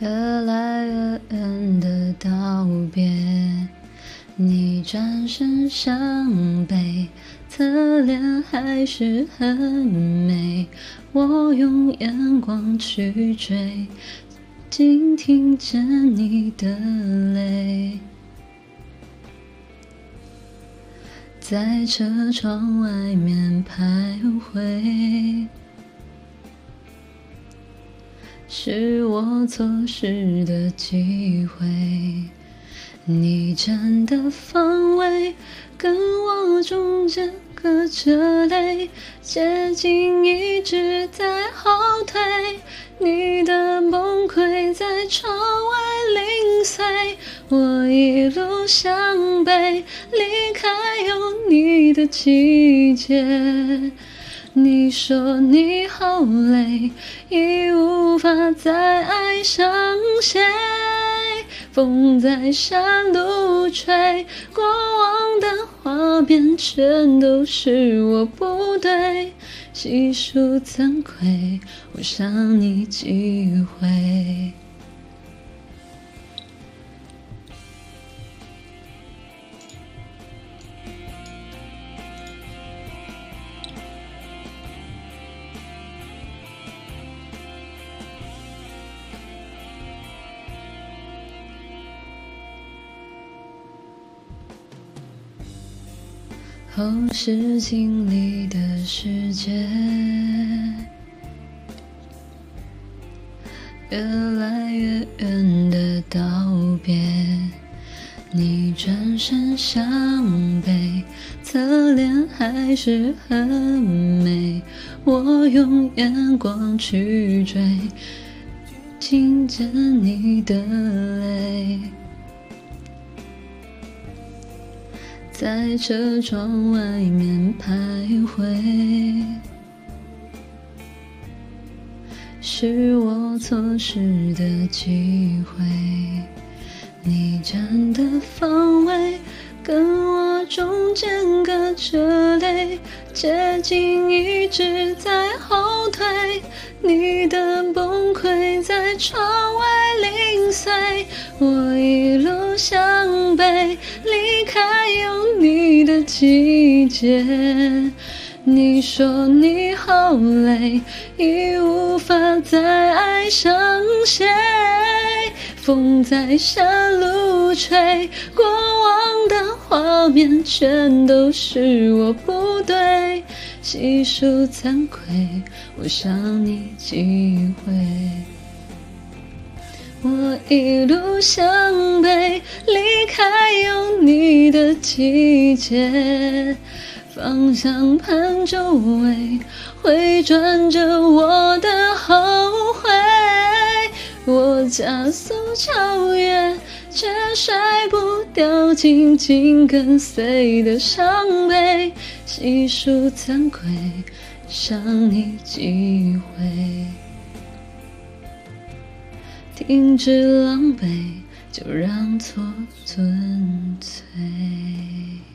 越来越远的道别，你转身向背，侧脸还是很美。我用眼光去追，竟听见你的泪，在车窗外面徘徊。是我错失的机会，你站的方位跟我中间隔着泪，接近一直在后退，你的崩溃在窗外零碎，我一路向北，离开有你的季节。你说你好累，已无法再爱上谁。风在山路吹，过往的画面全都是我不对。细数惭愧，我想你几回。后视镜里的世界，越来越远的道别。你转身向北，侧脸还是很美。我用眼光去追，听见你的泪。在车窗外面徘徊，是我错失的机会。你站的方位跟我中间隔着泪，接近一直在后退，你的崩溃在窗外零碎，我一路向，离开有你的季节。你说你好累，已无法再爱上谁。风在山路吹，过往的画面全都是我不对。细数惭愧，我想你几回。我一路向北，离的季节。方向盘周围回转着我的后悔，我加速超越，却甩不掉紧紧跟随的伤悲。细数惭愧，想你几回？停止狼狈，就让错纯粹。